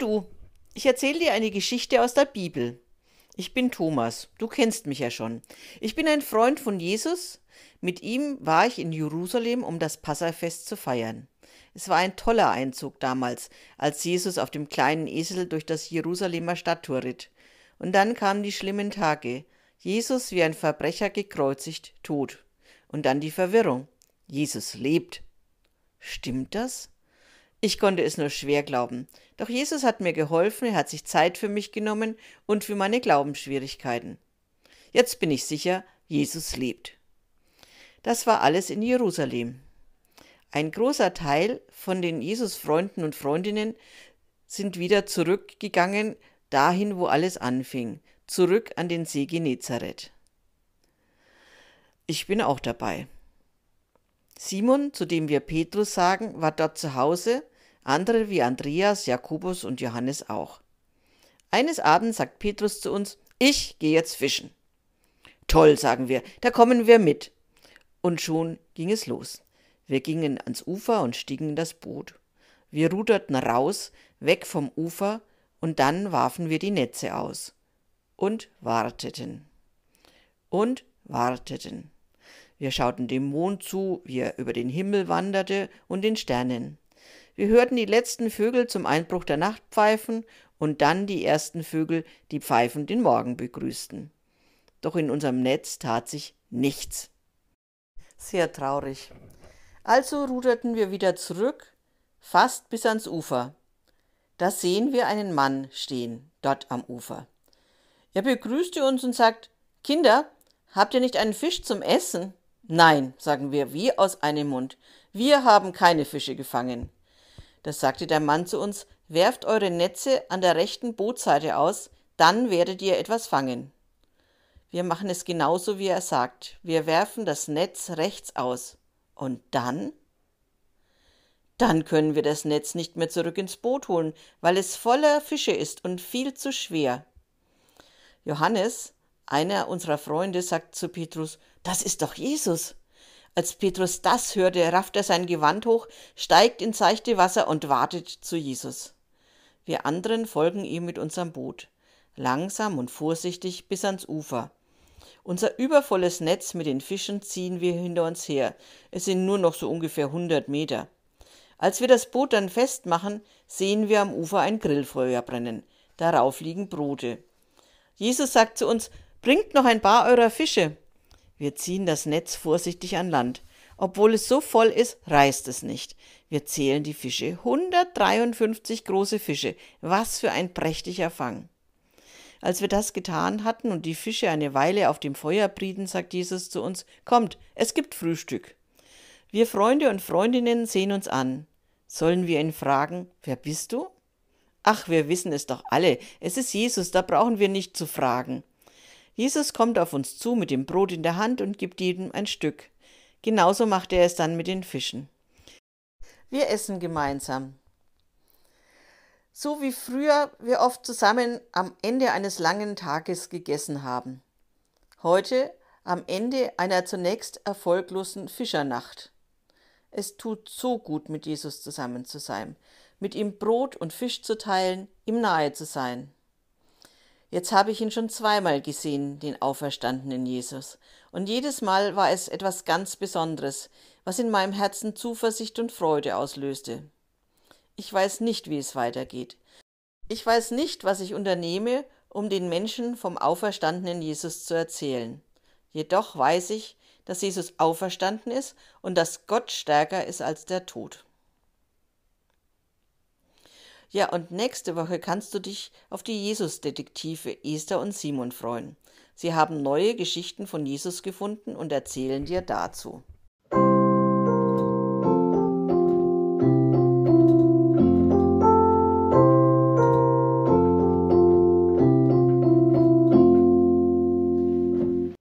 Du, ich erzähle dir eine Geschichte aus der Bibel. Ich bin Thomas, du kennst mich ja schon. Ich bin ein Freund von Jesus. Mit ihm war ich in Jerusalem, um das Passafest zu feiern. Es war ein toller Einzug damals, als Jesus auf dem kleinen Esel durch das Jerusalemer Stadttor ritt. Und dann kamen die schlimmen Tage. Jesus wie ein Verbrecher gekreuzigt, tot. Und dann die Verwirrung. Jesus lebt. Stimmt das? Ich konnte es nur schwer glauben. Doch Jesus hat mir geholfen, er hat sich Zeit für mich genommen und für meine Glaubensschwierigkeiten. Jetzt bin ich sicher, Jesus lebt. Das war alles in Jerusalem. Ein großer Teil von den Jesus-Freunden und Freundinnen sind wieder zurückgegangen dahin, wo alles anfing, zurück an den See Genezareth. Ich bin auch dabei. Simon, zu dem wir Petrus sagen, war dort zu Hause andere wie Andreas, Jakobus und Johannes auch. Eines Abends sagt Petrus zu uns, ich gehe jetzt fischen. Toll, sagen wir, da kommen wir mit. Und schon ging es los. Wir gingen ans Ufer und stiegen in das Boot. Wir ruderten raus, weg vom Ufer, und dann warfen wir die Netze aus. Und warteten. Und warteten. Wir schauten dem Mond zu, wie er über den Himmel wanderte, und den Sternen. Wir hörten die letzten Vögel zum Einbruch der Nacht pfeifen und dann die ersten Vögel, die pfeifend den Morgen begrüßten. Doch in unserem Netz tat sich nichts. Sehr traurig. Also ruderten wir wieder zurück, fast bis ans Ufer. Da sehen wir einen Mann stehen, dort am Ufer. Er begrüßte uns und sagt, Kinder, habt ihr nicht einen Fisch zum Essen? Nein, sagen wir wie aus einem Mund. Wir haben keine Fische gefangen. Da sagte der Mann zu uns, werft eure Netze an der rechten Bootseite aus, dann werdet ihr etwas fangen. Wir machen es genauso, wie er sagt. Wir werfen das Netz rechts aus. Und dann? Dann können wir das Netz nicht mehr zurück ins Boot holen, weil es voller Fische ist und viel zu schwer. Johannes, einer unserer Freunde, sagt zu Petrus, das ist doch Jesus. Als Petrus das hörte, rafft er sein Gewand hoch, steigt ins seichte Wasser und wartet zu Jesus. Wir anderen folgen ihm mit unserem Boot, langsam und vorsichtig bis ans Ufer. Unser übervolles Netz mit den Fischen ziehen wir hinter uns her. Es sind nur noch so ungefähr hundert Meter. Als wir das Boot dann festmachen, sehen wir am Ufer ein Grillfeuer brennen. Darauf liegen Brote. Jesus sagt zu uns, bringt noch ein paar eurer Fische. Wir ziehen das Netz vorsichtig an Land. Obwohl es so voll ist, reißt es nicht. Wir zählen die Fische. 153 große Fische. Was für ein prächtiger Fang. Als wir das getan hatten und die Fische eine Weile auf dem Feuer brieten, sagt Jesus zu uns, Kommt, es gibt Frühstück. Wir Freunde und Freundinnen sehen uns an. Sollen wir ihn fragen, wer bist du? Ach, wir wissen es doch alle. Es ist Jesus, da brauchen wir nicht zu fragen. Jesus kommt auf uns zu mit dem Brot in der Hand und gibt jedem ein Stück. Genauso macht er es dann mit den Fischen. Wir essen gemeinsam. So wie früher wir oft zusammen am Ende eines langen Tages gegessen haben. Heute am Ende einer zunächst erfolglosen Fischernacht. Es tut so gut, mit Jesus zusammen zu sein, mit ihm Brot und Fisch zu teilen, ihm nahe zu sein. Jetzt habe ich ihn schon zweimal gesehen, den auferstandenen Jesus. Und jedes Mal war es etwas ganz Besonderes, was in meinem Herzen Zuversicht und Freude auslöste. Ich weiß nicht, wie es weitergeht. Ich weiß nicht, was ich unternehme, um den Menschen vom auferstandenen Jesus zu erzählen. Jedoch weiß ich, dass Jesus auferstanden ist und dass Gott stärker ist als der Tod. Ja, und nächste Woche kannst du dich auf die Jesus-Detektive Esther und Simon freuen. Sie haben neue Geschichten von Jesus gefunden und erzählen dir dazu.